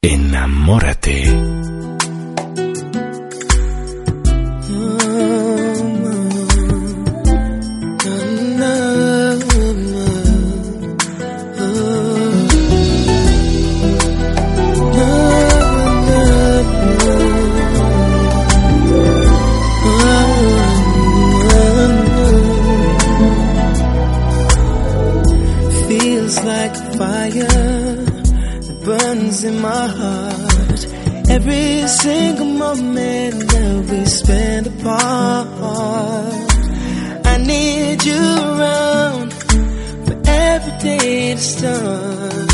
Enamórate. stand apart. I need you around for every day to start.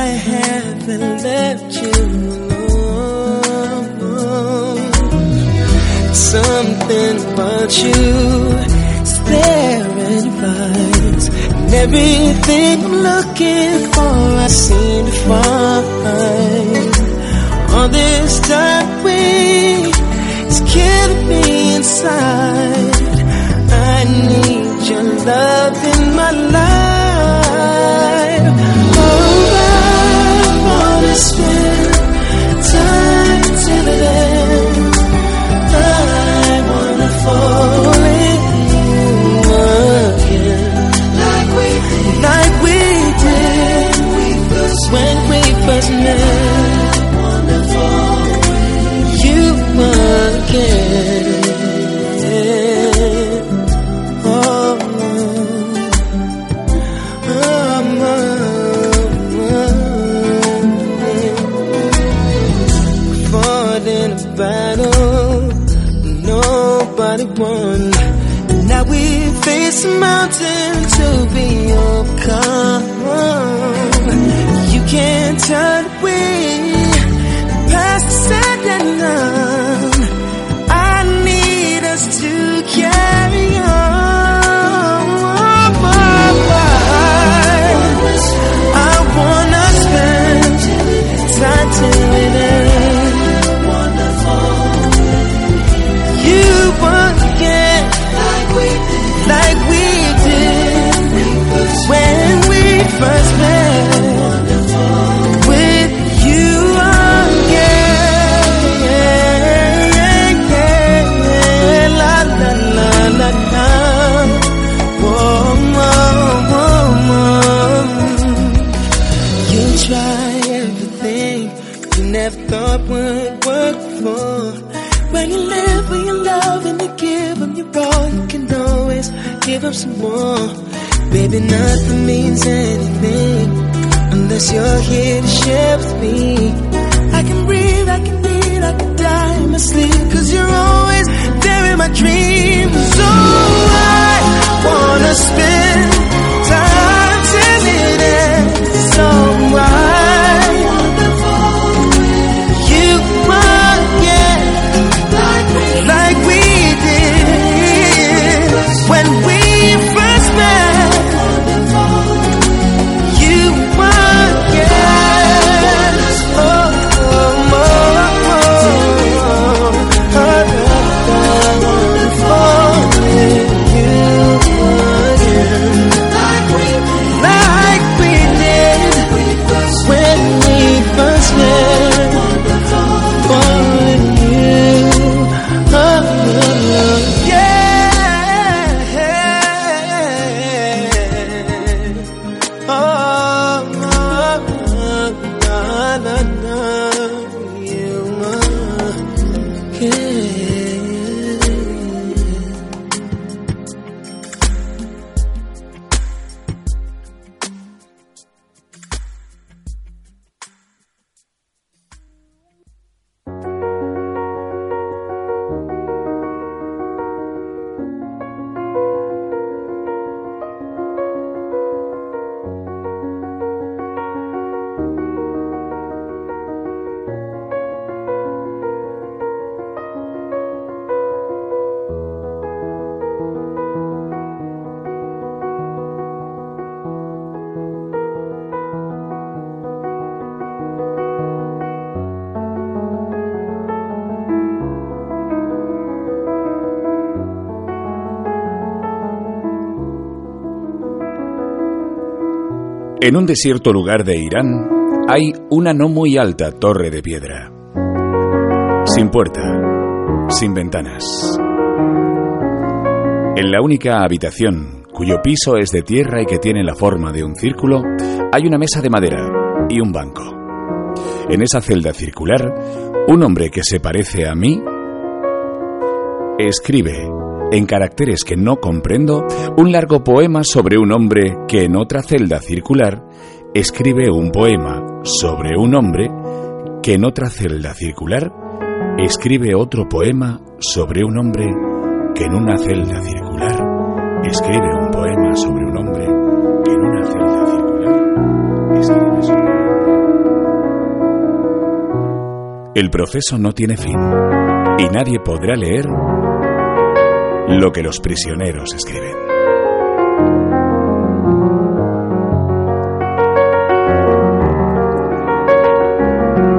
I haven't left you alone. Something about you is there in lights, and everything I'm looking for, I seem to find. side. I need your love. turn En un desierto lugar de Irán hay una no muy alta torre de piedra. Sin puerta, sin ventanas. En la única habitación, cuyo piso es de tierra y que tiene la forma de un círculo, hay una mesa de madera y un banco. En esa celda circular, un hombre que se parece a mí escribe, en caracteres que no comprendo, un largo poema sobre un hombre que en otra celda circular escribe un poema sobre un hombre que en otra celda circular escribe otro poema sobre un hombre que en una celda circular escribe un poema sobre un hombre que en una celda circular escribe sobre un. El proceso no tiene fin y nadie podrá leer lo que los prisioneros escriben.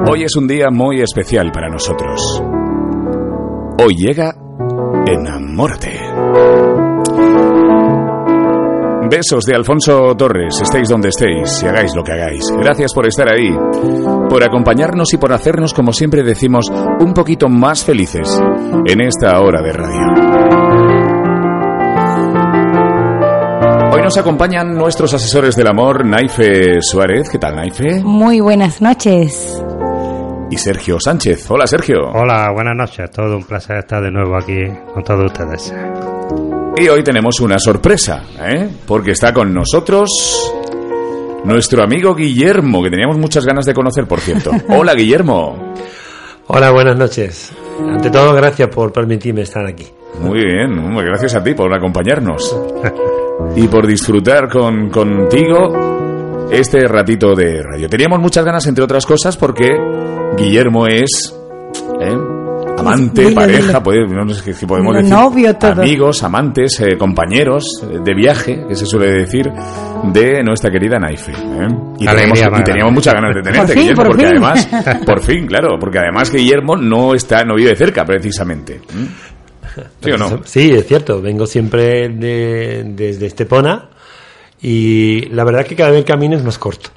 Hoy es un día muy especial para nosotros. Hoy llega Enamórate. Besos de Alfonso Torres, estéis donde estéis y hagáis lo que hagáis. Gracias por estar ahí, por acompañarnos y por hacernos, como siempre decimos, un poquito más felices en esta hora de radio. Nos acompañan nuestros asesores del amor, Naife Suárez. ¿Qué tal, Naife? Muy buenas noches. Y Sergio Sánchez. Hola, Sergio. Hola, buenas noches. Todo un placer estar de nuevo aquí con todos ustedes. Y hoy tenemos una sorpresa, ¿eh? Porque está con nosotros nuestro amigo Guillermo, que teníamos muchas ganas de conocer, por cierto. Hola, Guillermo. Hola, buenas noches. Ante todo, gracias por permitirme estar aquí. Muy bien, gracias a ti por acompañarnos y por disfrutar con, contigo este ratito de radio. Teníamos muchas ganas, entre otras cosas, porque Guillermo es ¿eh? amante, Dile, pareja, dile. puede- no sé si podemos Dile, decir novio, todo. amigos, amantes, eh, compañeros eh, de viaje, que se suele decir, de nuestra querida Naife. ¿eh? Y, teníamos, y Magda. teníamos muchas ganas de tenerte, fin, Guillermo, por porque fin. además, por fin, claro, porque además Guillermo no está, no vive cerca, precisamente. Sí, es cierto. Vengo siempre de- desde Estepona y la verdad que cada vez el camino es más corto.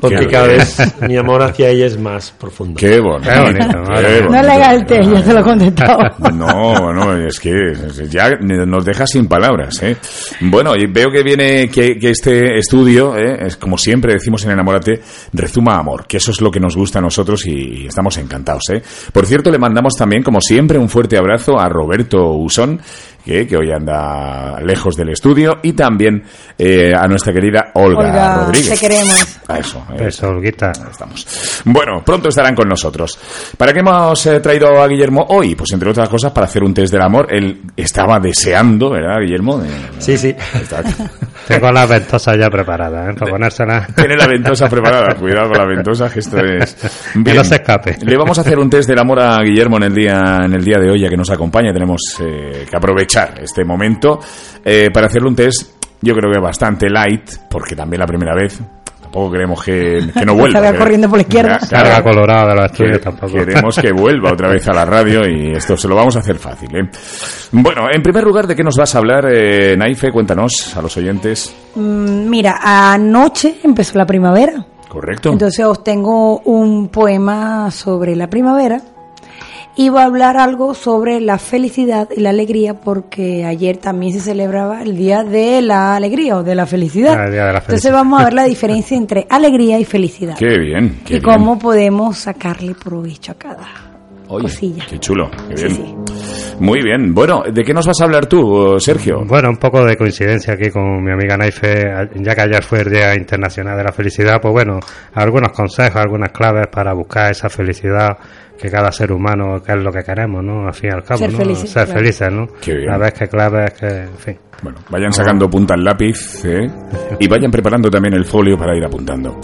Porque cada vez mi amor hacia ella es más profundo. Qué bonito. Qué bonito, qué madre. No le hagas el té, ya te lo he contestado. No, no, es que ya nos deja sin palabras, ¿eh? Bueno, y veo que viene que, que este estudio, ¿eh? es como siempre decimos en Enamórate, rezuma amor, que eso es lo que nos gusta a nosotros y, estamos encantados, ¿eh? Por cierto, le mandamos también, como siempre, un fuerte abrazo a Roberto Usón, que, que hoy anda lejos del estudio, y también eh, a nuestra querida Olga, Olga, Rodríguez. te queremos. A eso, eh. Eso, Olguita. Estamos. Bueno, pronto estarán con nosotros. ¿Para qué hemos eh, traído a Guillermo hoy? Pues entre otras cosas para hacer un test del amor. Él estaba deseando, ¿verdad, Guillermo? De- Sí, sí. Tengo las ventosas ya preparadas, ¿eh? Para ponérselas. Tiene la ventosa preparada. Cuidado con la ventosa, que esto es... Que no se escape. Le vamos a hacer un test del amor a Guillermo en el día, en el día de hoy, ya que nos acompaña. Tenemos eh, que aprovechar este momento eh, para hacerle un test, yo creo que bastante light, porque también la primera vez tampoco queremos que, que no vuelva. Salga corriendo por la izquierda. Carga colorada de los que- estudios tampoco. Queremos que vuelva otra vez a la radio y esto se lo vamos a hacer fácil. ¿eh? Bueno, en primer lugar, ¿de qué nos vas a hablar, eh, Naife? Cuéntanos a los oyentes. Mm, Mira, anoche empezó la primavera. ¿Correcto? Entonces os tengo un poema sobre la primavera voy a hablar algo sobre la felicidad y la alegría porque ayer también se celebraba el Día de la Alegría o de la Felicidad. Ah, el Día de la Entonces Felicidad. vamos a ver la diferencia entre alegría y felicidad. Qué bien. Qué y bien. cómo podemos sacarle provecho a cada Oye, cosilla. Qué chulo. Qué Sí, bien. sí. Muy bien. Bueno, ¿de qué nos vas a hablar tú, Sergio? Bueno, un poco de coincidencia aquí con mi amiga Naife, ya que ayer fue el Día Internacional de la Felicidad, pues bueno, algunos consejos, algunas claves para buscar esa felicidad que cada ser humano, que es lo que queremos, ¿no? Al fin y al cabo, Ser ¿no? felices, Ser claro. felices, ¿no? Qué bien. A ver qué claves, que, en fin. Bueno, vayan sacando punta al lápiz ¿eh? y vayan preparando también el folio para ir apuntando.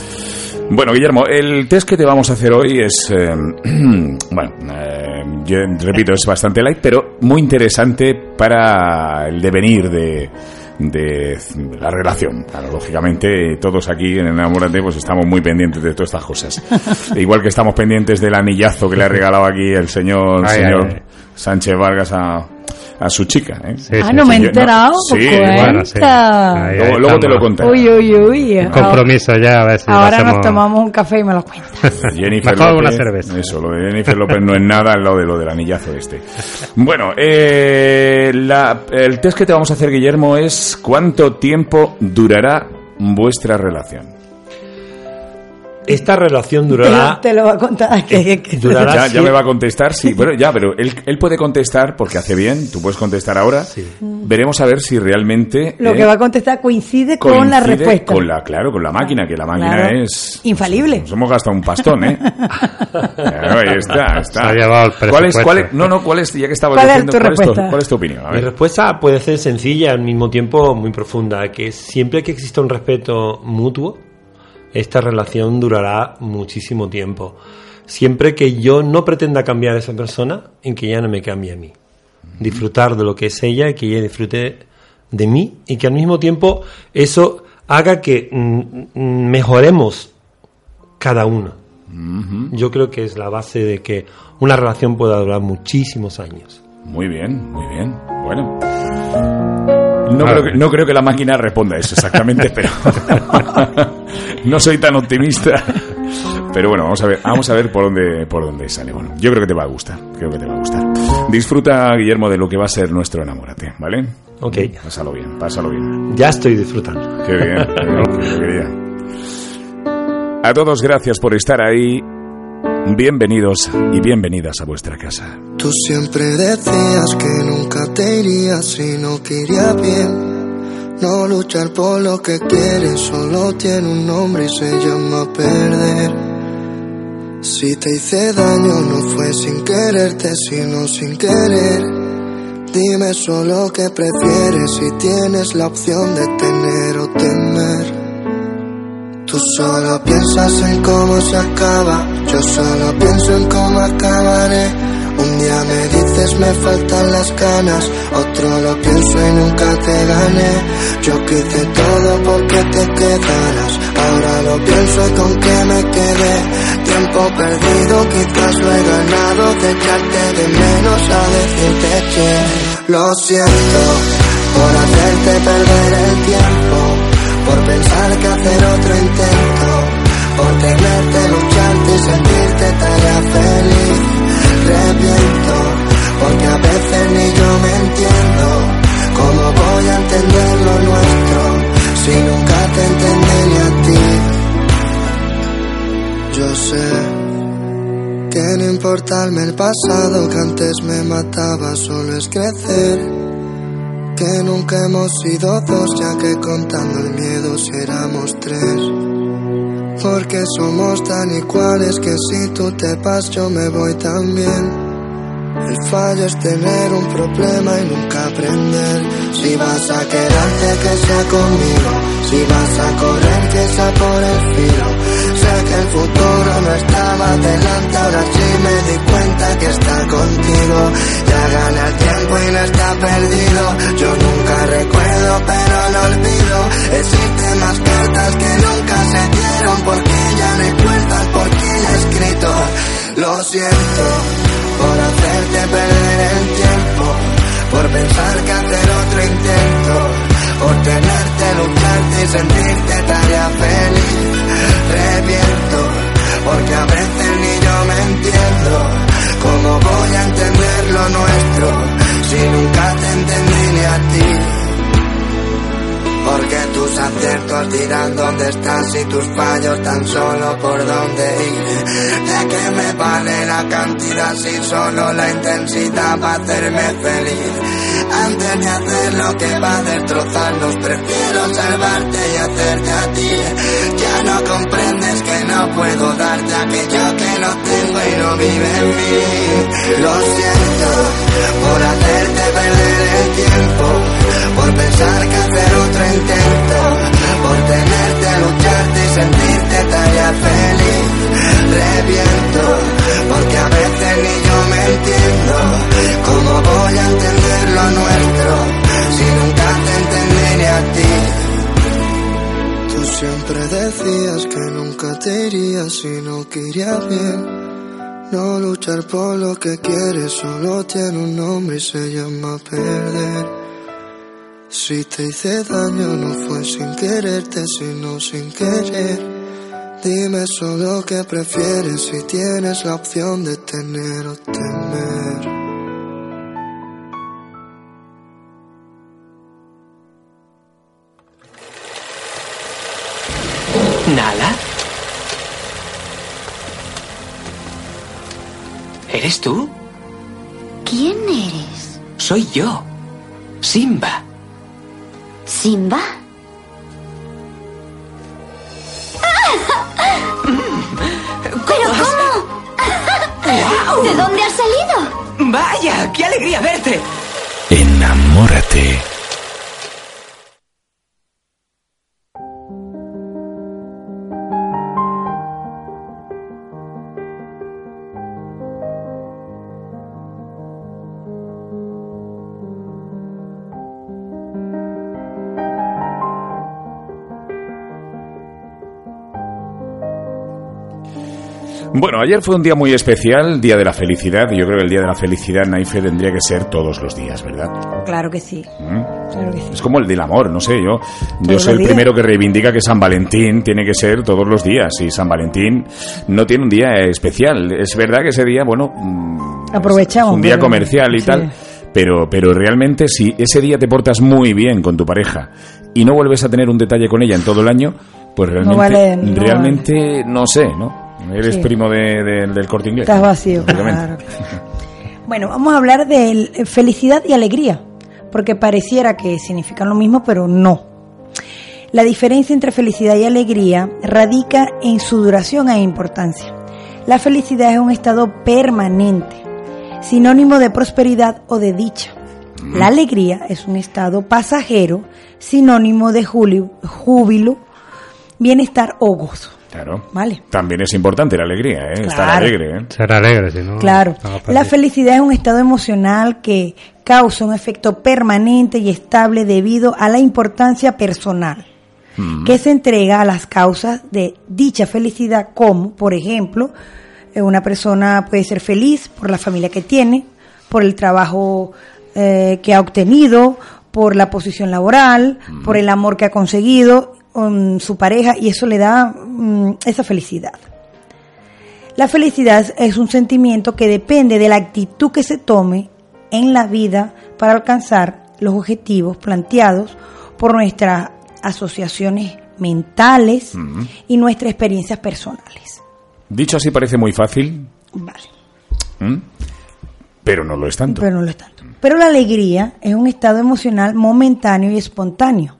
Bueno, Guillermo, el test que te vamos a hacer hoy es, eh, bueno, eh, yo repito, es bastante light, pero muy interesante para el devenir de, de la relación. Claro, lógicamente, todos aquí en Enamórate pues estamos muy pendientes de todas estas cosas. Igual que estamos pendientes del anillazo que le ha regalado aquí el señor, Ay, señor ay. Sánchez Vargas a, a su chica. ¿eh? Sí, ah, sí, no sí. me he enterado. no, pues sí, bueno, sí. cuenta. Ahí, Luego, ahí luego te lo contaré. Uy, uy, uy. Compromiso ya, a ver si lo Ahora nos tomamos un café y me lo cuentas. Jennifer Mejor López, una cerveza. Eso, lo de Jennifer López no es nada al lado de lo del anillazo este. Bueno, eh, la- el test que te vamos a hacer, Guillermo, es ¿cuánto tiempo durará vuestra relación? Esta relación Te, durará. te lo va a contar. Que, que- Durará Ya, ya me va a contestar, sí. Bueno, ya, pero él, él puede contestar porque hace bien, tú puedes contestar ahora. Veremos a ver si realmente... Lo eh, que va a contestar coincide, con la coincide respuesta. Con la, claro, con la máquina, que la máquina Claro. es... Infalible. Nos hemos gastado un pastón, ¿eh? Claro, ahí está, está. Se ha llevado el ¿Cuál es, cuál es- no, no, ¿cuál es, ya que estaba ¿Cuál es diciendo, tu ¿cuál, es tu, respuesta? cuál es tu opinión? A Mi ver. respuesta puede ser sencilla al mismo tiempo muy profunda, que siempre que exista un respeto mutuo, esta relación durará muchísimo tiempo. Siempre que yo no pretenda cambiar a esa persona, en que ella no me cambie a mí. Disfrutar de lo que es ella y que ella disfrute de mí y que al mismo tiempo eso haga que mm, mm, mejoremos cada uno. Yo creo que es la base de que una relación pueda durar muchísimos años. Muy bien, muy bien. Bueno. No creo, que, no creo que la máquina responda eso exactamente, pero no soy tan optimista. Pero bueno, vamos a ver, vamos a ver por dónde por dónde sale. Bueno, yo creo que te va a gustar, creo que te va a gustar. Disfruta, Guillermo, de lo que va a ser nuestro enamórate, ¿vale? Ok. Pásalo bien, pásalo bien. Ya estoy disfrutando. Qué bien, qué bien, qué bien. A todos gracias por estar ahí. Bienvenidos y bienvenidas a vuestra casa. Tú siempre decías que nunca te irías si no quería bien. No luchar por lo que quieres solo tiene un nombre y se llama perder. Si te hice daño no fue sin quererte, sino sin querer. Dime solo qué prefieres si tienes la opción de tener o temer. Tú solo piensas en cómo se acaba, yo solo pienso en cómo acabaré. Un día me dices me faltan las ganas, otro lo pienso y nunca te gané. Yo quise todo porque te quedaras, ahora lo pienso y con qué me quedé. Tiempo perdido, quizás lo he ganado, de de menos a decirte que lo siento por hacerte perder el tiempo por pensar que hacer otro intento, por tenerte, lucharte y sentirte tarea feliz. Reviento, porque a veces ni yo me entiendo. ¿Cómo voy a entender lo nuestro si nunca te entendí ni a ti? Yo sé que no importarme el pasado que antes me mataba, solo es crecer que nunca hemos sido dos, ya que contando el miedo si tres. Porque somos tan iguales que si tú te vas yo me voy también. El fallo es tener un problema y nunca aprender. Si vas a quedarte que sea conmigo, si vas a correr que sea por el filo. Sé que el futuro no estaba delante, ahora sí me di cuenta que está contigo. Ya gana el tiempo y no está perdido. Yo nunca recuerdo pero no olvido. Existen más cartas que nunca se dieron porque ya no hay puertas porque ya he escrito. Lo siento por hacerte perder el tiempo, por pensar que hacer otro intento, solo la intensidad va a hacerme feliz? Antes de hacer lo que va a destrozarnos, prefiero salvarte y hacerte a ti. Ya no comprendes que no puedo darte aquello que no tengo y no vive en mí. Lo siento por hacerte perder el tiempo, por pensar que hacer otro intento, por tenerte, lucharte y sentirte tarea feliz. Reviento, porque a veces ni yo me entiendo. ¿Cómo voy a entender lo nuestro si nunca te entendí ni a ti? Tú siempre decías que nunca te irías si no quería bien. No luchar por lo que quieres solo tiene un nombre y se llama perder. Si te hice daño no fue sin quererte, sino sin querer. Dime solo qué prefieres si tienes la opción de tener o temer. ¿Nala? ¿Eres tú? ¿Quién eres? Soy yo. Simba. ¿Simba? ¿De dónde has salido? Vaya, qué alegría verte. Enamórate. Bueno, ayer fue un día muy especial, Día de la Felicidad, yo creo que el Día de la Felicidad, Naife, tendría que ser todos los días, ¿verdad? Claro que sí. ¿Mm? Claro que sí. Es como el del amor, no sé, yo, yo soy el días. primero que reivindica que San Valentín tiene que ser todos los días, y San Valentín no tiene un día especial. Es verdad que ese día, bueno, mm, Aprovechamos. un día comercial y sí. tal, pero, pero realmente si ese día te portas muy bien con tu pareja y no vuelves a tener un detalle con ella en todo el año, pues realmente, vale, no realmente no sé, ¿no? Eres Sí. primo de- de- del corte inglés. Estás vacío, claro. Bueno, vamos a hablar de el- felicidad y alegría, porque pareciera que significan lo mismo, pero no. La diferencia entre felicidad y alegría radica en su duración e importancia. La felicidad es un estado permanente, sinónimo de prosperidad o de dicha. La alegría es un estado pasajero, sinónimo de júbilo, bienestar o gozo. Claro. ¿Vale? También es importante la alegría, ¿eh? Estar alegre, ¿eh? Ser alegre, si no. Claro, la felicidad es un estado emocional que causa un efecto permanente y estable debido a la importancia personal que se entrega a las causas de dicha felicidad, como, por ejemplo, eh, una persona puede ser feliz por la familia que tiene, por el trabajo eh, que ha obtenido, por la posición laboral, por el amor que ha conseguido su pareja, y eso le da mm, esa felicidad. La felicidad es un sentimiento que depende de la actitud que se tome en la vida para alcanzar los objetivos planteados por nuestras asociaciones mentales y nuestras experiencias personales. Dicho así parece muy fácil, Vale, ¿m? pero no lo es tanto. pero no lo es tanto. Pero la alegría es un estado emocional momentáneo y espontáneo.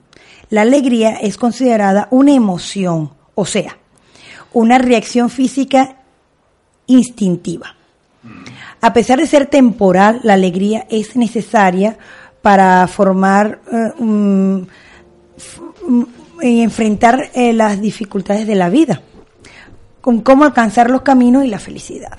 La alegría es considerada una emoción, o sea, una reacción física instintiva. A pesar de ser temporal, la alegría es necesaria para formar eh, f- un- y enfrentar eh, las dificultades de la vida, con cómo alcanzar los caminos y la felicidad.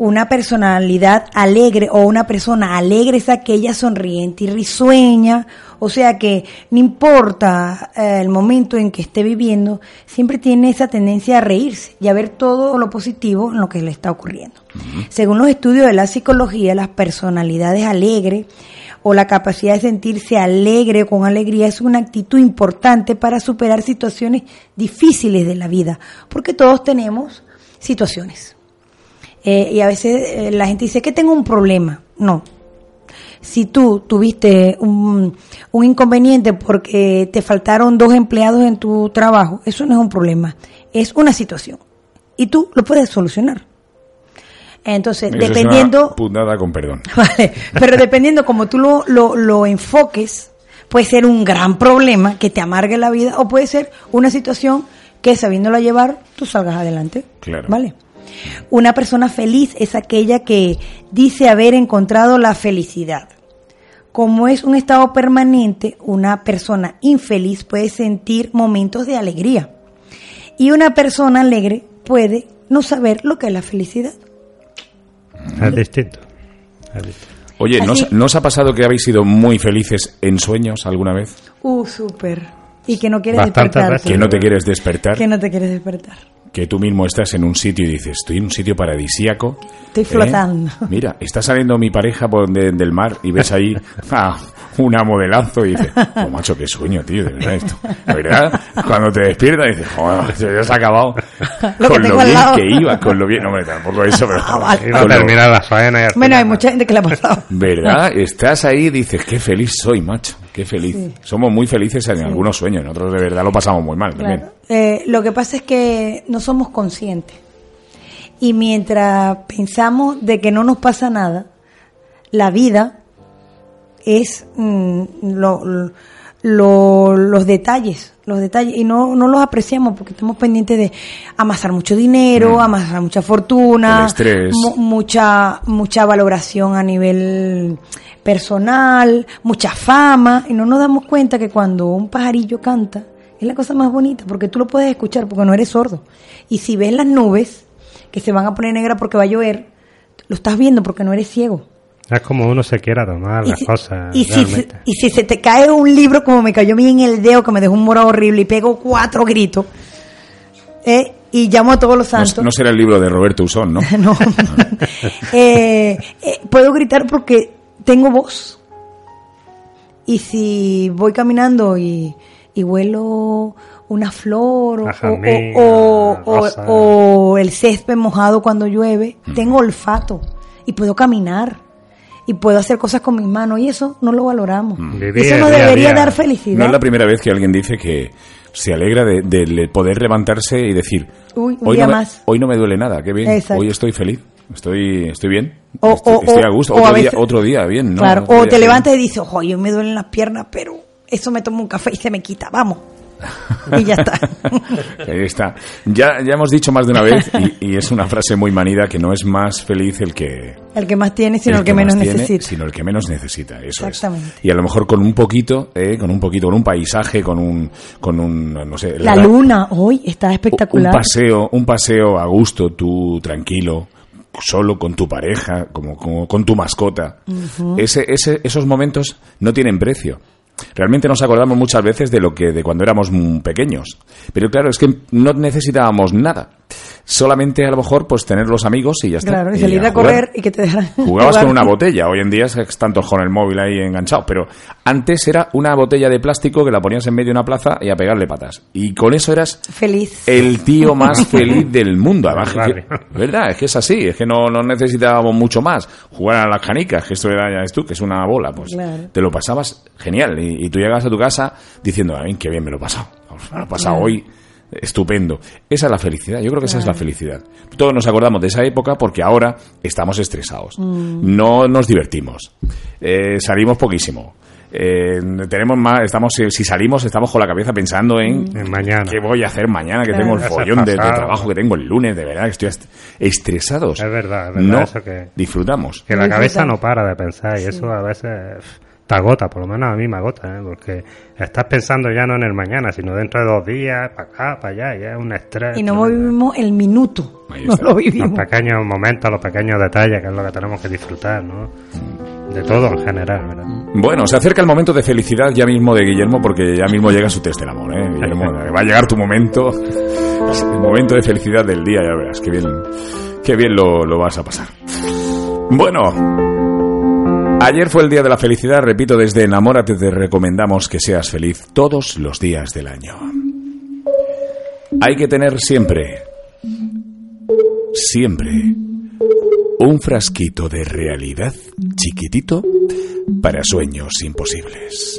Una personalidad alegre o una persona alegre es aquella sonriente y risueña, o sea que no importa eh, el momento en que esté viviendo, siempre tiene esa tendencia a reírse y a ver todo lo positivo en lo que le está ocurriendo. Según los estudios de la psicología, las personalidades alegres o la capacidad de sentirse alegre con alegría es una actitud importante para superar situaciones difíciles de la vida, porque todos tenemos situaciones. Eh, y a veces eh, la gente dice que tengo un problema. No. Si tú tuviste un, un inconveniente porque te faltaron dos empleados en tu trabajo, eso no es un problema, es una situación. Y tú lo puedes solucionar. Entonces, Eso es dependiendo... una putada con perdón. Vale, pero dependiendo como tú lo, lo, lo enfoques, puede ser un gran problema que te amargue la vida o puede ser una situación que sabiéndola llevar, tú salgas adelante. Claro. ¿Vale? Una persona feliz es aquella que dice haber encontrado la felicidad. Como es un estado permanente, una persona infeliz puede sentir momentos de alegría. Y una persona alegre puede no saber lo que es la felicidad. Es distinto. Es distinto. Oye, ¿no, os- ¿no os ha pasado que habéis sido muy felices en sueños alguna vez? Uh, súper. Y que no quieres despertar. Que no te quieres despertar. Que no te quieres despertar. Que tú mismo estás en un sitio y dices, estoy en un sitio paradisíaco. Estoy ¿eh? flotando. Mira, está saliendo mi pareja por de- del mar y ves ahí a una modelazo y dices, oh, macho, qué sueño, tío, de verdad esto. De verdad, cuando te despiertas dices, joder, se ya se ha acabado Lo con lo bien lado. que iba, con lo bien, hombre, tampoco eso, pero vale. Iba a con lo- terminar la faena y Bueno, hay mucha gente que le ha pasado. ¿Verdad? Estás ahí y dices, qué feliz soy, macho, qué feliz. Somos muy felices en algunos sueños, en otros de verdad lo pasamos muy mal también. Eh, lo que pasa es que no somos conscientes. Y mientras pensamos de que no nos pasa nada, la vida es mm, lo- lo- los detalles, los detalles, y no, no los apreciamos porque estamos pendientes de amasar mucho dinero, amasar mucha fortuna, Mm. Mu- mucha, mucha valoración a nivel personal, mucha fama, y no nos damos cuenta que cuando un pajarillo canta, es la cosa más bonita, porque tú lo puedes escuchar porque no eres sordo. Y si ves las nubes, que se van a poner negras porque va a llover, lo estás viendo porque no eres ciego. Es como uno se quiera tomar Y las si, cosas. y, si, se- realmente. y si se te cae un libro como me cayó a mí en el dedo, que me dejó un morado horrible y pego cuatro gritos, ¿eh? y llamo a todos los No, santos. no será el libro de Roberto Usón, ¿no? No. Eh, eh, puedo gritar porque tengo voz. Y si voy caminando y, y huelo una flor o, jazmín, o- o- la o- rosa. o el césped mojado cuando llueve, tengo olfato y puedo caminar y puedo hacer cosas con mis manos y eso no lo valoramos. Vivir eso nos día debería día. dar No felicidad. es la primera vez que alguien dice que se alegra de, poder levantarse y decir, Uy, un hoy, día no me, más. hoy no me duele nada, qué bien, Exacto. hoy estoy feliz, estoy, estoy bien, O- estoy, o- estoy o- a gusto, o a otro, día, veces- otro día, bien, ¿no? Claro, Otro o día te bien. levantas y dices, ojo, hoy me duelen las piernas, pero eso me tomo un café y se me quita, vamos. Y ya está. Ahí está. Ya, ya hemos dicho más de una vez, y, y es una frase muy manida, que no es más feliz el que... El que más tiene, sino el, que, menos tiene, necesita. Sino el que menos necesita, eso Exactamente. es. Y a lo mejor con un poquito, eh, con un poquito, con un paisaje, con un, con un, no sé... La luna hoy está espectacular. Un paseo, un paseo a gusto, tú tranquilo, solo con tu pareja, como, como con tu mascota. ese, ese, esos momentos no tienen precio. Realmente nos acordamos muchas veces de lo que de cuando éramos pequeños, pero claro es que no necesitábamos nada, solamente a lo mejor pues tener los amigos y ya está. Claro, y salir a correr y que te dejaran. Jugabas jugar. con una botella, hoy en día están todos con el móvil ahí enganchado, pero antes era una botella de plástico que la ponías en medio de una plaza y a pegarle patas. Y con eso eras Feliz. el tío más feliz del mundo. Además, Vale. que- ¿verdad? Es que es así, es que no, no necesitábamos mucho más. Jugar a las canicas, que esto era, ya ves tú, que es una bola, pues Claro. te lo pasabas genial. Y, y tú llegabas a tu casa diciendo, a mí, qué bien me lo he pasado. Me lo he pasado Claro. hoy. Estupendo. Esa es la felicidad. Yo creo que esa es la felicidad. Todos nos acordamos de esa época porque ahora estamos estresados. Mm. No nos divertimos. Eh, salimos poquísimo. Eh, tenemos más, estamos, si salimos, estamos con la cabeza pensando en En mañana. ¿Qué voy a hacer mañana? Que Claro. tengo el follón de, trabajo que tengo el lunes, de verdad, que estoy est- estresados. Es verdad, es verdad No eso que- disfrutamos. Que la cabeza no para de pensar y eso a veces te agota, por lo menos a mí me agota, ¿eh? porque estás pensando ya no en el mañana, sino dentro de dos días, para acá, para allá, y es un estrés. Y no tremendo. vivimos el minuto. Ahí No está. lo Los vivimos. pequeños momentos, los pequeños detalles, que es lo que tenemos que disfrutar, ¿no? De todo en general, ¿verdad? Bueno, se acerca el momento de felicidad ya mismo de Guillermo porque ya mismo llega su test del amor, ¿eh? Guillermo, va a llegar tu momento, el momento de felicidad del día, ya verás, qué bien, qué bien lo, lo vas a pasar. Bueno, ayer fue el día de la felicidad, repito, desde Enamórate te recomendamos que seas feliz todos los días del año. Hay que tener siempre, siempre, un frasquito de realidad chiquitito para sueños imposibles.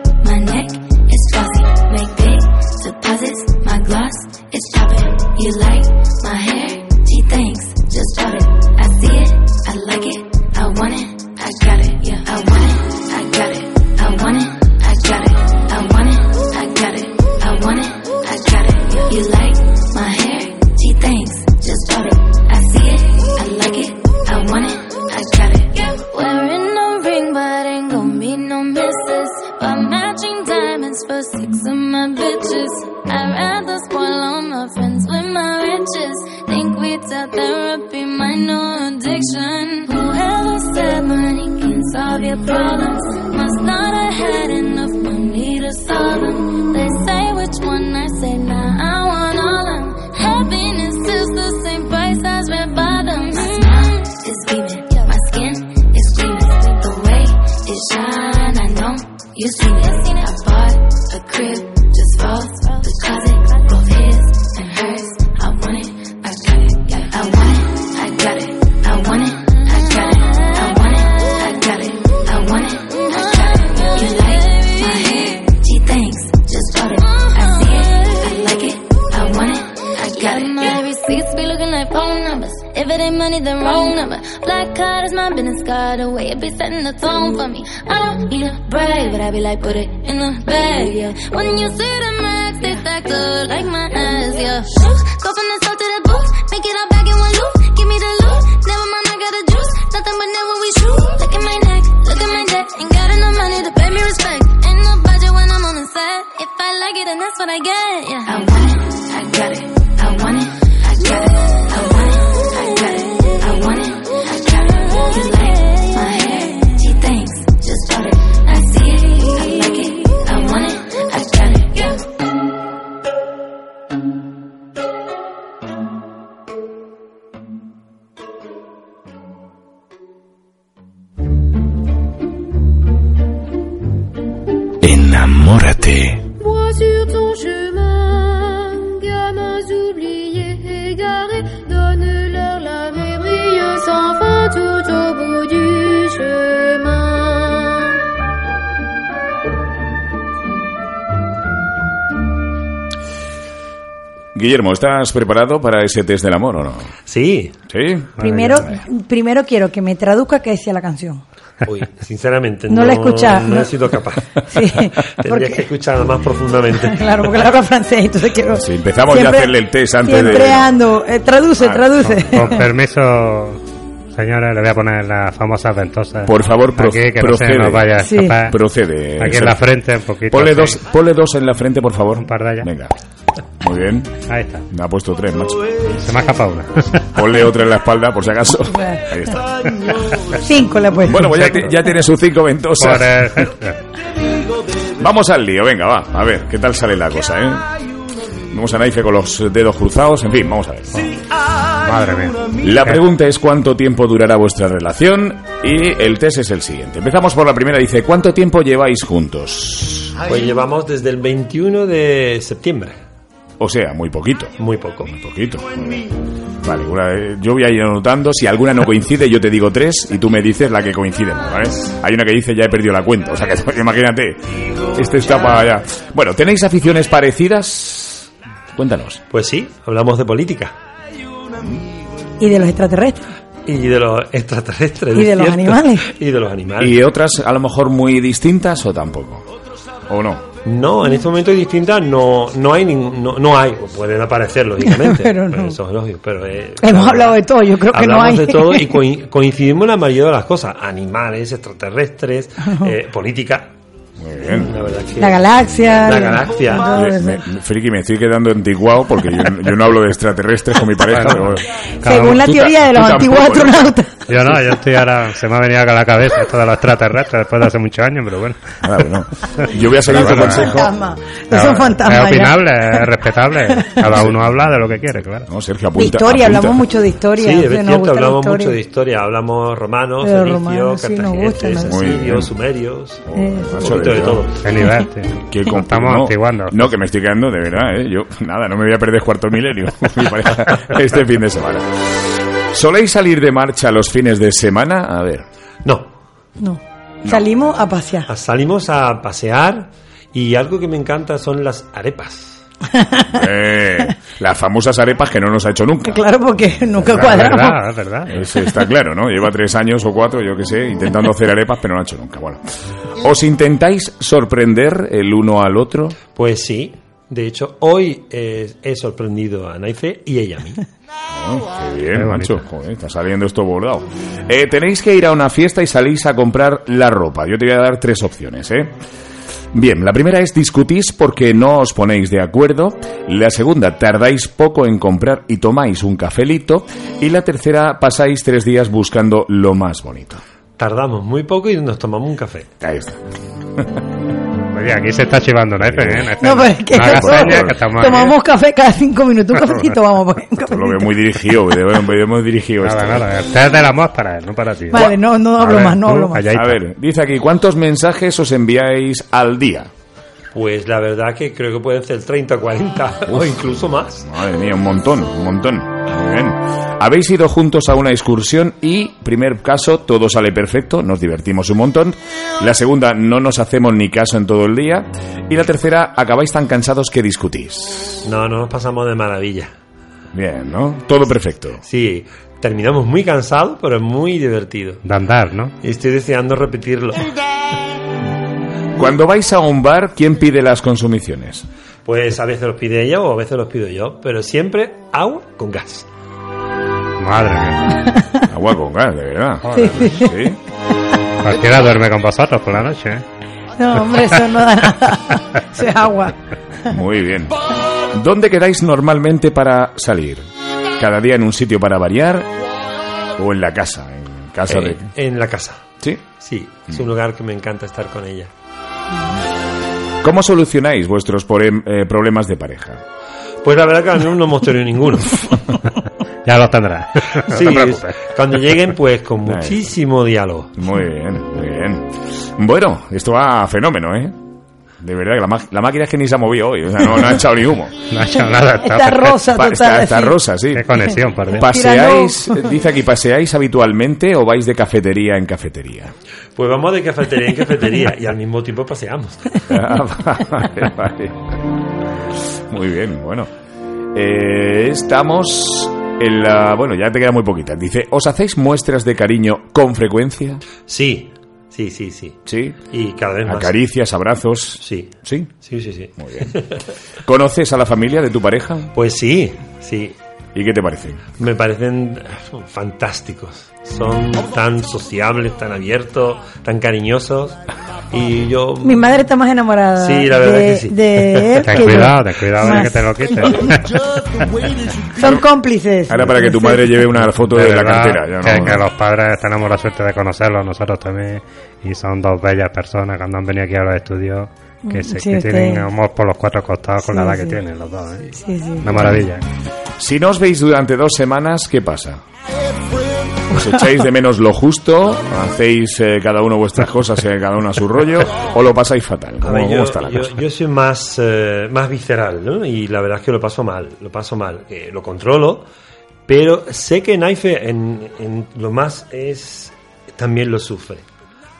You like Guillermo, ¿estás preparado para ese test del amor o no? Sí. ¿Sí? Primero, primero quiero que me traduzca qué decía la canción. Uy, sinceramente, No no, la he escuchado, no no. he sido capaz. Sí, porque- Tendrías que escucharla más profundamente. Claro, porque la habla francés, entonces quiero... Sí, empezamos ya a hacerle el test antes de... Siempre ando... eh, traduce, Ah, traduce. Con permiso, señores, le voy a poner las famosas ventosas. Por favor, pro- Aquí, que no procede. se nos vaya a Sí. Procede. Aquí en la frente, un poquito. Ponle dos, ponle dos en la frente, por favor. Un par de ellas. Venga. Muy bien. Ahí está. Me ha puesto tres, macho. Se me ha escapado una. Ponle otra en la espalda, por si acaso. Ahí está. Cinco le he puesto. Bueno, pues ya, ti- ya tiene sus cinco ventosas. Vamos al lío, venga, va. A ver, ¿qué tal sale la cosa, eh? Vamos a Naife con los dedos cruzados. En fin, vamos a ver. Madre mía. La pregunta es cuánto tiempo durará vuestra relación y el test es el siguiente. Empezamos por la primera. Dice, ¿cuánto tiempo lleváis juntos? Pues llevamos desde el 21 de septiembre. O sea, muy poquito. Muy poco. Muy poquito. Vale, una- yo voy a ir anotando. Si alguna no coincide, yo te digo tres y tú me dices la que coincide, ¿vale? Hay una que dice ya he perdido la cuenta. O sea que imagínate. Este está para allá. Bueno, ¿tenéis aficiones parecidas? Cuéntanos. Pues sí, hablamos de política. Y de los extraterrestres. Y de los extraterrestres. Y de los cierto. animales. Y de los animales. ¿Y otras a lo mejor muy distintas o tampoco? ¿O no? No, en este momento distintas no, no hay ningún, no, no hay, pueden aparecer lógicamente, Pero no. eso es lógico, pero eh, Hemos hablado de todo, yo creo que no hay. de todo y coi- coincidimos en la mayoría de las cosas, animales, extraterrestres, eh, política, Muy bien. la verdad que La galaxia. La galaxia. Me, me- friki, me estoy quedando antiguado porque yo, yo no hablo de extraterrestres con mi pareja. pero. Según la teoría de los antiguos tampoco, ¿no? astronautas. Yo no, yo estoy ahora, se me ha venido a la cabeza esto de los extraterrestres después de hace muchos años, pero bueno. Nada, bueno. Yo voy a seguir tu consejo. Fantasma. No, Esos fantasmas. Es ya. opinable, es respetable. Cada uno habla de lo que quiere, claro. No, Sergio, apunta. historia, apunta. hablamos mucho de historia. Sí, es cierto, hablamos historia. mucho de historia, hablamos romanos, fenicios, romanos, sí, cartagineses, asirios, sumerios, Eh, de verdad. todo. Qué nivel, tío. Qué estamos no, antiguando. No, que me estoy quedando, de verdad, ¿eh? Yo, nada, no me voy a perder cuarto milenio este fin de semana. ¿Soléis salir de marcha los fines de semana? A ver. No, No. Salimos a pasear. salimos a pasear y algo que me encanta son las arepas. Eh, las famosas arepas que no nos ha hecho nunca. Claro, porque nunca Es cuadramos. verdad, es verdad. Eso está claro, ¿no? Lleva tres años o cuatro, yo que sé, intentando hacer arepas, pero no ha hecho nunca. Bueno. ¿Os intentáis sorprender el uno al otro? Pues sí, de hecho hoy eh, he sorprendido a Naife y ella a mí. Oh, qué bien, Qué macho. Joder, está saliendo esto bordado. Eh, tenéis que ir a una fiesta y salís a comprar la ropa. Yo te voy a dar tres opciones, ¿eh? Bien, la primera es discutís porque no os ponéis de acuerdo. La segunda, tardáis poco en comprar y tomáis un cafelito. Y la tercera, pasáis tres días buscando lo más bonito. Tardamos muy poco y nos tomamos un café. Ahí está. Oye, aquí se está chivando Naife, ¿eh? Naife, No, pues que no nosotros señas, que estamos tomamos aquí. café cada cinco minutos, un cafecito, vamos un Lo cafecito. veo muy dirigido, veo muy dirigido Nada, esto. nada, este es del amor para él, no para ti. Vale, no, no hablo ver, más, no hablo más. A ver, dice aquí, ¿cuántos mensajes os enviáis al día? Pues la verdad que creo que pueden ser 30, 40 o incluso más. Madre mía, un montón, un montón. Muy bien. Habéis ido juntos a una excursión y, primer caso, todo sale perfecto, nos divertimos un montón. La segunda, no nos hacemos ni caso en todo el día. Y la tercera, acabáis tan cansados que discutís. No, no nos pasamos de maravilla. Bien, ¿no? Todo perfecto. Sí, terminamos muy cansados, pero muy divertido. De andar, ¿no? Y estoy deseando repetirlo. Cuando vais a un bar, ¿quién pide las consumiciones? Pues a veces los pide ella o a veces los pido yo, pero siempre agua con gas. Madre mía. Agua con gas, de verdad. Joder. Sí. Cualquiera duerme con vosotros por la noche, ¿eh? No, hombre, eso no da nada. Eso es agua. Muy bien. ¿Dónde quedáis normalmente para salir? ¿Cada día en un sitio para variar? ¿O en la casa? En casa Eh, de... En la casa. ¿Sí? Sí, es un lugar que me encanta estar con ella. ¿Cómo solucionáis vuestros eh, problemas de pareja? Pues la verdad que a mí no hemos tenido ninguno. Ya los tendrás. no Sí, te cuando lleguen, pues con muchísimo diálogo. Muy bien, muy bien. Bueno, esto va a fenómeno, ¿eh? De verdad que la, ma- la máquina es que ni se ha movido hoy, o sea, no, no ha echado ni humo. No ha hecho nada. Está, Está rosa total. está, rosa, sí. Qué conexión, por. ¿Paseáis, dice aquí, paseáis habitualmente o vais de cafetería en cafetería? Pues vamos de cafetería en cafetería y al mismo tiempo paseamos. Ah, vale, vale. Muy bien, bueno. Eh, estamos en la... Bueno, ya te queda muy poquita. Dice, ¿os hacéis muestras de cariño con frecuencia? Sí, sí, sí, sí. Sí. Y cada vez más. Acaricias, abrazos. Sí, Sí. sí, sí, sí. Muy bien. ¿Conoces a la familia de tu pareja? Pues sí, sí. ¿Y qué te parece? Me parecen eh, fantásticos. Son tan sociables, tan abiertos, tan cariñosos. Y yo... Mi madre está más enamorada Sí, la verdad de, que sí. de él Ten que yo. cuidado, ten cuidado de que te lo quites. Son cómplices. Ahora para que tu madre lleve una foto de, la verdad cartera. ya que, no- que los padres tenemos la suerte de conocerlos, nosotros también. Y son dos bellas personas cuando han venido aquí a los estudios que, se, Sí, que tienen amor por los cuatro costados con la edad sí. que tienen los dos. ¿eh? Sí, sí. Una maravilla. Si no os veis durante dos semanas, ¿qué pasa? ¿Os echáis de menos lo justo? ¿Hacéis eh, cada uno vuestras cosas y cada uno a su rollo? ¿O lo pasáis fatal? ¿Cómo, ver, cómo yo, está la yo- cosa? yo soy más, eh, más visceral, ¿no? Y la verdad es que lo paso mal, lo paso mal. Eh, lo controlo, pero sé que Naife en, en lo más es... también lo sufre.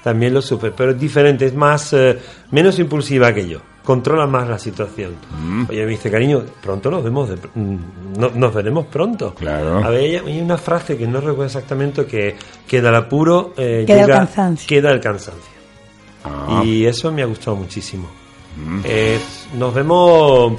También lo sufre, pero es diferente, es más... eh, menos impulsiva que yo. Controla más la situación. Mm. Oye, me dice, cariño, pronto nos vemos, de pr- mm, no- nos veremos pronto. Claro. A ver, hay una frase que no recuerdo exactamente que queda el apuro, eh, Queda el cansancio. Queda el cansancio. Ah, Y eso me ha gustado muchísimo. mm. Es- nos vemos,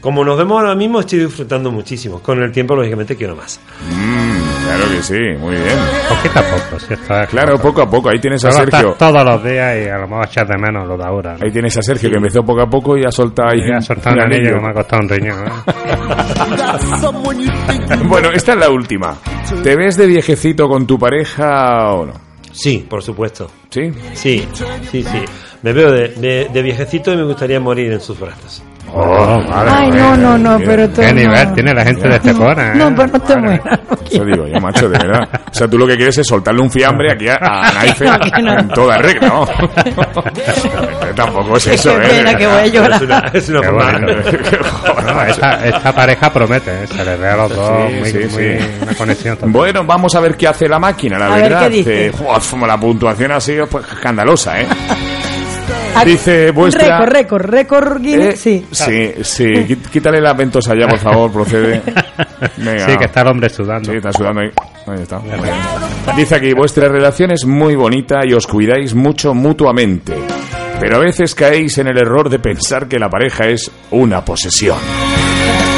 como nos vemos ahora mismo, estoy disfrutando muchísimo. Con el tiempo, lógicamente, quiero más. Mm, claro que sí, muy bien. Poquito a poco, si esto es Claro, poco a poco. Ahí tienes a estás Sergio. todos los días y a lo mejor echas de menos lo de ahora. ¿no? Ahí tienes a Sergio que empezó poco a poco y ha soltado ahí Y ha soltado un anillo que me ha costado un riñón. ¿eh? Bueno, esta es la última. ¿Te ves de viejecito con tu pareja o no? Sí, por supuesto. ¿Sí? Sí, sí, sí. Me veo de, de- de viejecito y me gustaría morir en sus brazos. Oh, madre Ay, mía. no, no, no, Mira, pero tú. ¿Qué no. nivel tiene la gente de Estepona? ¿eh? No, pero no te mueras. no Eso digo yo, macho, de verdad. O sea, tú lo que quieres es soltarle un fiambre aquí a, a Naife No, no. en toda regla, ¿no? Tampoco es eso, Qué ¿eh? que voy a Es llorar. una, es una Qué forma- bonito. No, esta, esta pareja promete, ¿eh? se les ve a los dos Sí, muy, sí, muy- sí. una conexión total. Bueno, vamos a ver qué hace la máquina, la A ver, verdad. ¿qué dice? Eh, joder, la puntuación ha sido pues, escandalosa, ¿eh? Dice vuestra... Récord, récord, récord Eh, Guinness, sí. Sí, sí. Quí- Quítale las ventos allá, por favor, procede. Venga. Sí, que está el hombre sudando. Sí, está sudando ahí. Ahí está. Dice aquí, vuestra relación es muy bonita y os cuidáis mucho mutuamente. Pero a veces caéis en el error de pensar que la pareja es una posesión.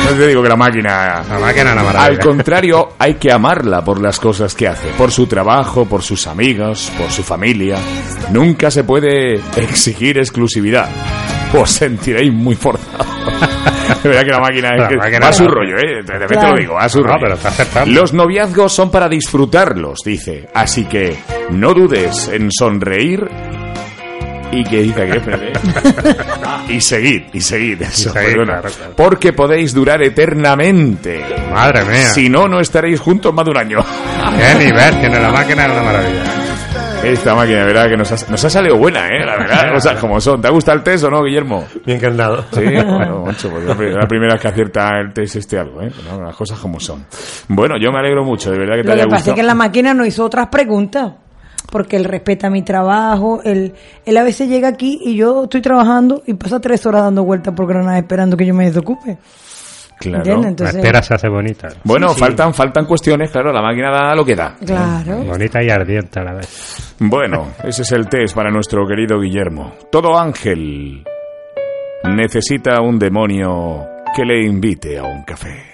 No te digo que la máquina... La máquina es una Al maravilla. contrario, hay que amarla por las cosas que hace, por su trabajo, por sus amigos, por su familia. Nunca se puede exigir exclusividad. Os sentiréis muy forzados. De verdad que la máquina, es La que máquina va a su rollo, ¿eh? De repente Claro. lo digo, a su No, rollo. pero está. Los noviazgos son para disfrutarlos, dice. Así que no dudes en sonreír y que dice que y seguid, y seguid, eso, seguid, perdona. claro, claro. porque podéis durar eternamente. Madre mía. Si no, no estaréis juntos más de un año. Qué nivel tiene la máquina, es una maravilla. Esta máquina, de verdad, que nos ha, nos ha salido buena, ¿eh? La verdad, cosas como son. ¿Te gusta el test o no, Guillermo? Ha encantado. Sí, bueno, macho, pues la, pri- la primera vez que acierta el test este algo, ¿eh? No, las cosas como son. Bueno, yo me alegro mucho, de verdad que te Lo haya que pasa es gustado. que la máquina no hizo otras preguntas. Porque él respeta mi trabajo. Él, él a veces llega aquí y yo estoy trabajando y pasa tres horas dando vueltas por Granada esperando que yo me desocupe. Claro. ¿Entiendes? La Entonces, espera se hace bonita. Bueno, Sí, sí. faltan faltan cuestiones, claro, la máquina da lo que da. Claro. Bonita y ardiente a la vez. Bueno, ese es el test para nuestro querido Guillermo. Todo ángel necesita un demonio que le invite a un café.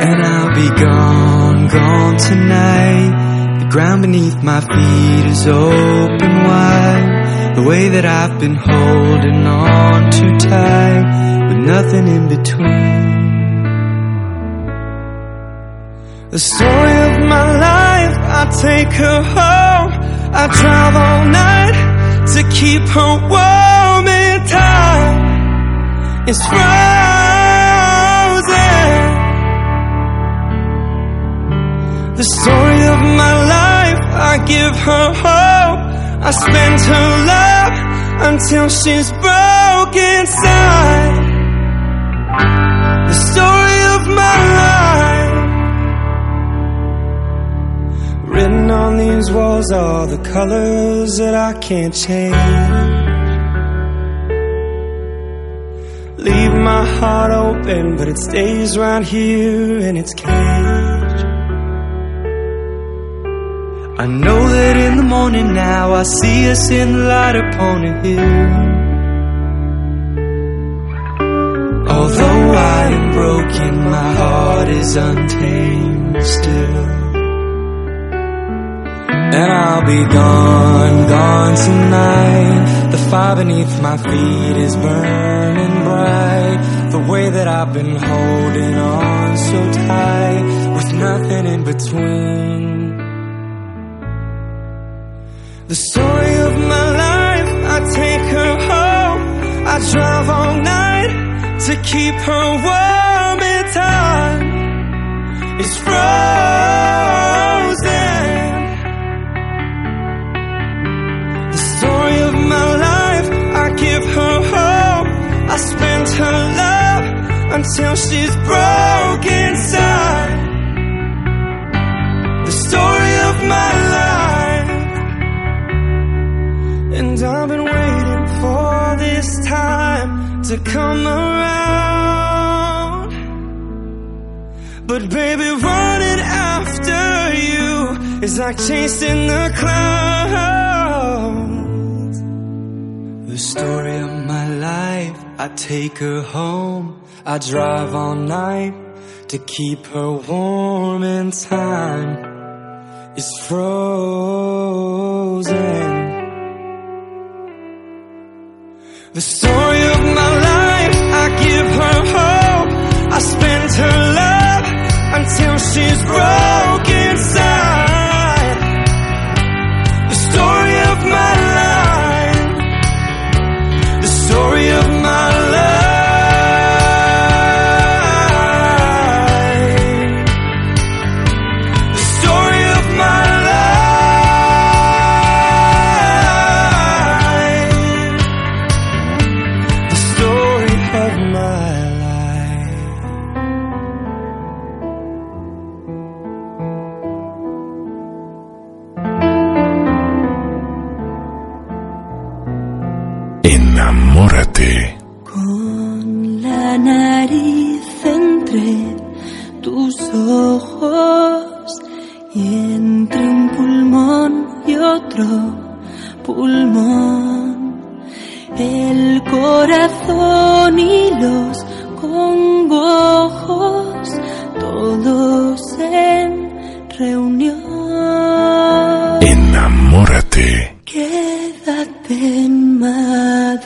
And I'll be gone, gone tonight. The ground beneath my feet is open wide. The way that I've been holding on too tight, with nothing in between. The story of my life, I take her home. I drive all night to keep her warm in time. It's frozen. The story of my life, I give her hope. I spend her love until she's broken inside. The story of my life. Written on these walls are the colors that I can't change. Leave my heart open, but it stays right here in its cage. I know that in the morning now I see us in the light upon a hill. Although I am broken, my heart is untamed still. And I'll be gone, gone tonight. The fire beneath my feet is burning bright. The way that I've been holding on so tight, with nothing in between. The story of my life, I take her home. I drive all night to keep her warm in time. It's frozen. The story of my life, I give her hope. I spend her love until she's broken inside. Time to come around. But baby, running after you is like chasing the clouds. The story of my life, I take her home. I drive all night to keep her warm in time. It's frozen. The story of my life, I give her hope. I spend her love until she's broken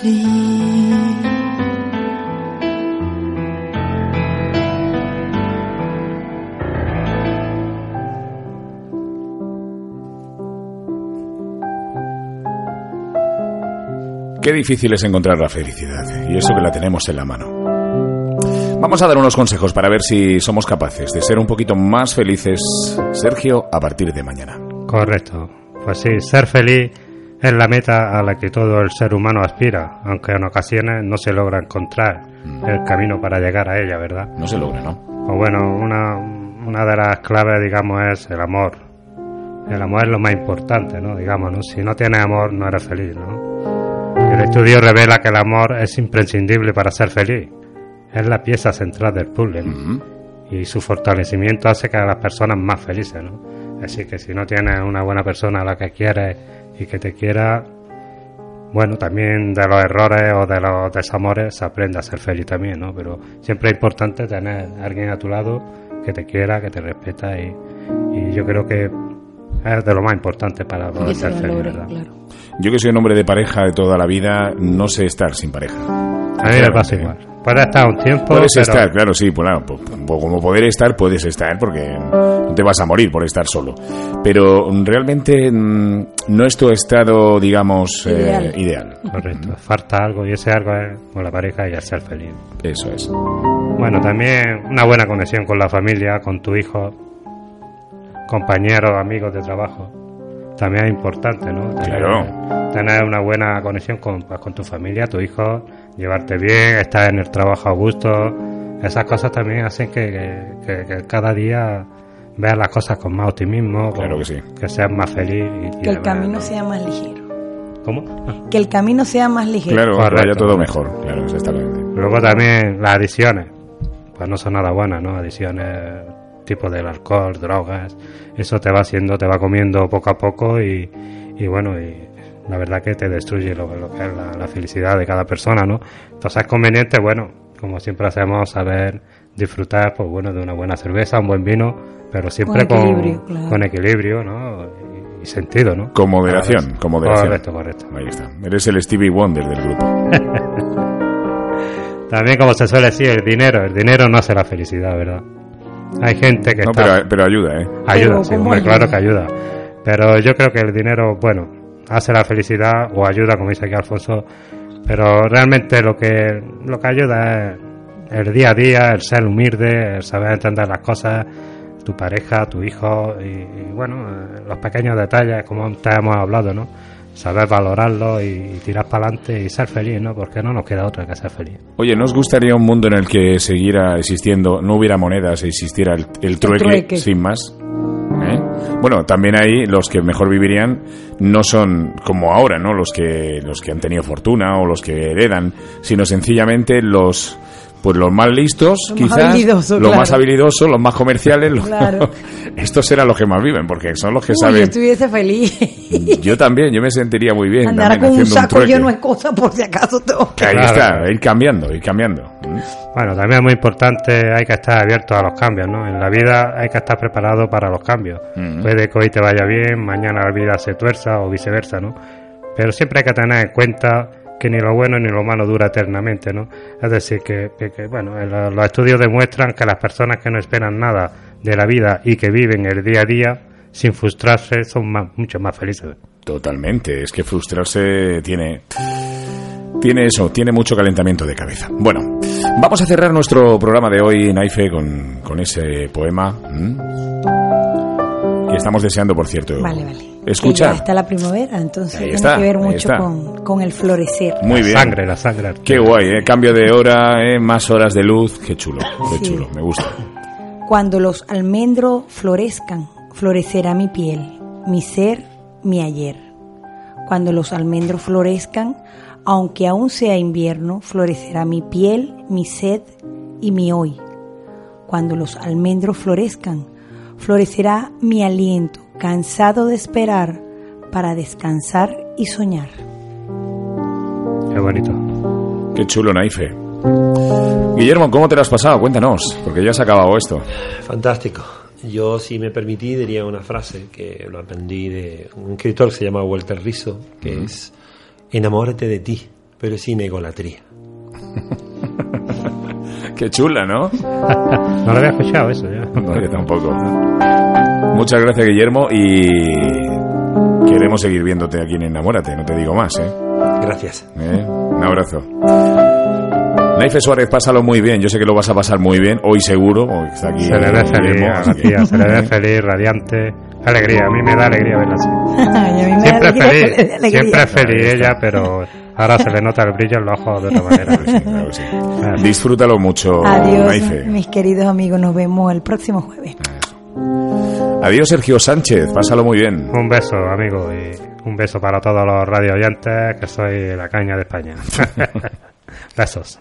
Qué difícil es encontrar la felicidad, y eso que la tenemos en la mano. Vamos a dar unos consejos para ver si somos capaces de ser un poquito más felices, Sergio, a partir de mañana. Correcto. Pues sí, ser feliz es la meta a la que todo el ser humano aspira, aunque en ocasiones no se logra encontrar el camino para llegar a ella, ¿verdad? No se logra, ¿no? Pues bueno, una, una de las claves, digamos, es el amor. El amor es lo más importante, ¿no? Digamos, ¿no? Si no tienes amor, no eres feliz, ¿no? El estudio revela que el amor es imprescindible para ser feliz. Es la pieza central del puzzle, ¿no? Y su fortalecimiento hace que a las personas más felices, ¿no? Así que si no tienes una buena persona a la que quieres y que te quiera, bueno, también de los errores o de los desamores se aprende a ser feliz también, ¿no? Pero siempre es importante tener a alguien a tu lado que te quiera, que te respeta y, y yo creo que es de lo más importante para poder ser feliz, ¿verdad? Yo que soy un hombre de pareja de toda la vida, no sé estar sin pareja. A mí me pasa igual. Puedes estar un tiempo. Puedes pero- estar, claro, sí, pues, claro, pues, pues, como poder estar, puedes estar, porque no te vas a morir por estar solo. Pero realmente no es tu estado, digamos, eh, Ideal. ideal. Correcto. Falta algo y ese algo es con la pareja y el ser feliz. Eso es. Bueno, también una buena conexión con la familia, con tu hijo, compañeros, amigos de trabajo. También es importante, ¿no? Tener, Claro. tener una buena conexión con, pues, con tu familia, tu hijo, llevarte bien, estar en el trabajo a gusto. Esas cosas también hacen que, que- que cada día veas las cosas con más optimismo, Claro con- que sí. que seas más feliz. Y, y Que el camino ¿no? sea más ligero. ¿Cómo? Que el camino sea más ligero. Claro, vaya Correcto. todo mejor. Claro, exactamente. Luego también las adicciones, pues no son nada buenas, ¿no? Adicciones tipo del alcohol, drogas, eso te va haciendo, te va comiendo poco a poco y, y bueno, y la verdad que te destruye lo, lo que es la, la felicidad de cada persona, ¿no? Entonces es conveniente, bueno, como siempre hacemos, saber disfrutar, pues bueno, de una buena cerveza, un buen vino, pero siempre Con con, equilibrio, claro. con equilibrio, ¿no? Y, y sentido, ¿no? Con moderación, con moderación. Correcto, correcto. Ahí está. Eres el Stevie Wonder del grupo. También, como se suele decir, el dinero. El dinero no hace la felicidad, ¿verdad? Hay gente que No, está... pero, pero ayuda, ¿eh? Ayuda, Pero, sí, ¿cómo hombre, ayuda? claro que ayuda. Pero yo creo que el dinero, bueno, hace la felicidad o ayuda, como dice aquí Alfonso, pero realmente lo que, lo que ayuda es el día a día, el ser humilde, el saber entender las cosas, tu pareja, tu hijo y, y, bueno, los pequeños detalles, como antes hemos hablado, ¿no? Saber valorarlo y, y tirar para adelante y ser feliz, ¿no? Porque no nos queda otra que ser feliz. Oye, ¿no os gustaría un mundo en el que siguiera existiendo, no hubiera monedas e existiera el, el trueque, trueque. sin más? ¿Eh? Bueno, también ahí los que mejor vivirían no son como ahora, ¿no? Los que los que han tenido fortuna o los que heredan, sino sencillamente los pues los más listos, Los más quizás, habilidosos, los claro. más habilidosos, los más comerciales, los- Claro. estos serán los que más viven, porque son los que Uy, yo saben. estuviese feliz. Yo también, yo me sentiría muy bien. Andar con un saco trueque. lleno de cosas por si acaso tengo que... Ahí Claro. está, ir cambiando, ir cambiando. Bueno, también es muy importante, hay que estar abierto a los cambios, ¿no? En la vida hay que estar preparado para los cambios. Mm. Puede que hoy te vaya bien, mañana la vida se tuerza o viceversa, ¿no? Pero siempre hay que tener en cuenta que ni lo bueno ni lo malo dura eternamente, ¿no? Es decir, que, que- que, bueno, el- los estudios demuestran que las personas que no esperan nada de la vida y que viven el día a día sin frustrarse son más- mucho más felices. Totalmente, es que frustrarse tiene tiene eso, tiene mucho calentamiento de cabeza. Bueno, vamos a cerrar nuestro programa de hoy, Naife, con, con ese poema que estamos deseando, por cierto. Vale, vale. Escuchar. Que ya está la primavera, entonces Ahí tiene está, que ver mucho con, con el florecer. Muy la bien. sangre, la sangre. Qué guay, ¿eh? Cambio de hora, ¿eh? Más horas de luz. Qué chulo, qué Sí. chulo. Me gusta. Cuando los almendros florezcan, florecerá mi piel, mi ser, mi ayer. Cuando los almendros florezcan, Aunque aún sea invierno, florecerá mi piel, mi sed y mi hoy. Cuando los almendros florezcan, florecerá mi aliento, cansado de esperar para descansar y soñar. Qué bonito. Qué chulo, Naife. Guillermo, ¿cómo te lo has pasado? Cuéntanos, porque ya se ha acabado esto. Fantástico. Yo, si me permití, diría una frase que lo aprendí de un escritor que se llama Walter Rizzo, que es enamórate de ti, pero sin egolatría. Qué chula, ¿no? no lo había escuchado eso ya. No, yo tampoco. Muchas gracias, Guillermo, y queremos seguir viéndote aquí en Enamórate, no te digo más, ¿eh? Gracias. ¿Eh? Un abrazo. Naife Suárez, pásalo muy bien. Yo sé que lo vas a pasar muy bien, hoy seguro. Hoy está aquí Se le ve feliz se le ve feliz, radiante. Alegría, a mí me da alegría verla así. Siempre feliz, siempre feliz ella, pero ahora se le nota el brillo en los ojos de otra manera. Claro que sí. Disfrútalo mucho, Adiós, Naife. mis queridos amigos. Nos vemos el próximo jueves. Adiós, Sergio Sánchez. Pásalo muy bien. Un beso, amigo, y un beso para todos los radio oyentes, que soy la caña de España. Besos.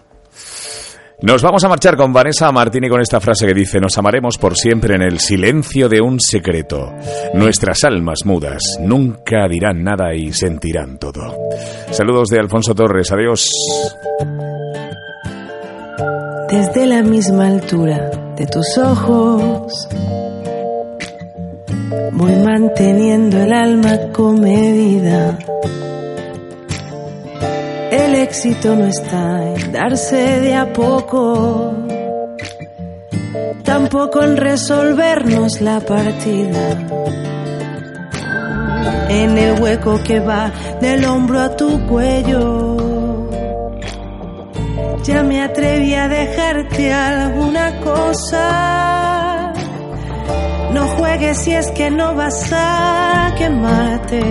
Nos vamos a marchar con Vanessa Martini con esta frase que dice, nos amaremos por siempre en el silencio de un secreto. Nuestras almas mudas nunca dirán nada y sentirán todo. Saludos de Alfonso Torres, adiós. desde la misma altura de tus ojos. Voy manteniendo el alma comedida. El éxito no está en darse de a poco, tampoco en resolvernos la partida. En el hueco que va del hombro a tu cuello. Ya me atreví a dejarte alguna cosa. No juegues si es que no vas a quemarte.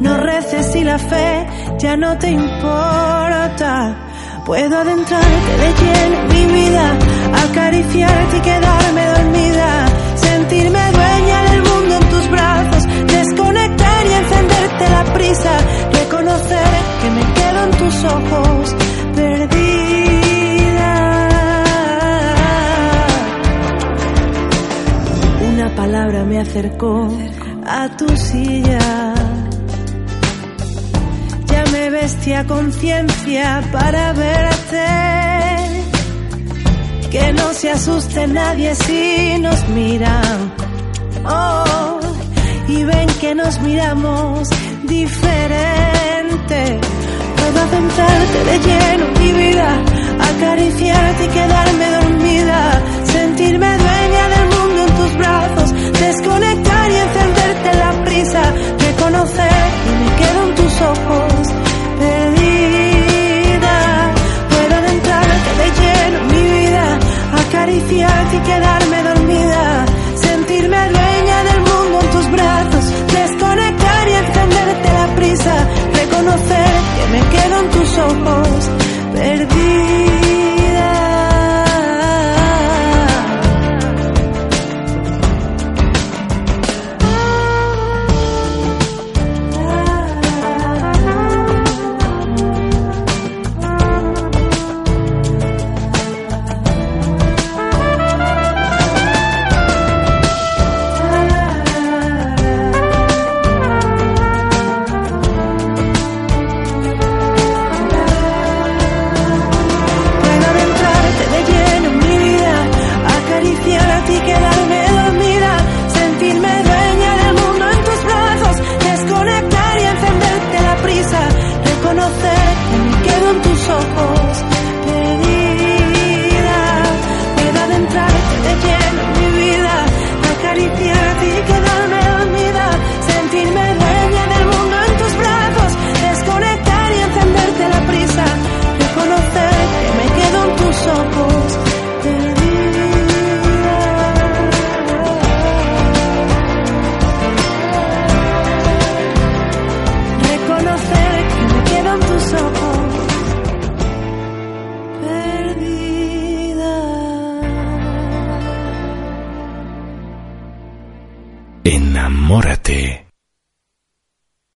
No reces si la fe ya no te importa. Puedo adentrarte de lleno en mi vida, acariciarte y quedarme dormida, sentirme dueña del mundo en tus brazos, desconectar y encenderte la prisa, reconocer que me quedo en tus ojos perdida. Palabra me acercó a tu silla. Ya me vestí a conciencia para verte. Que no se asuste nadie si nos miran. Oh, y ven que nos miramos diferente. Puedo adentrarte de lleno en mi vida, acariciarte y quedarme dormida, sentirme dueña del mundo en tus brazos, desconectar y encenderte la prisa, reconocer que me quedo en tus ojos perdida. Puedo adentrarte de lleno en mi vida, acariciarte y quedarme dormida, sentirme dueña del mundo en tus brazos, desconectar y encenderte la prisa, reconocer que me quedo en tus ojos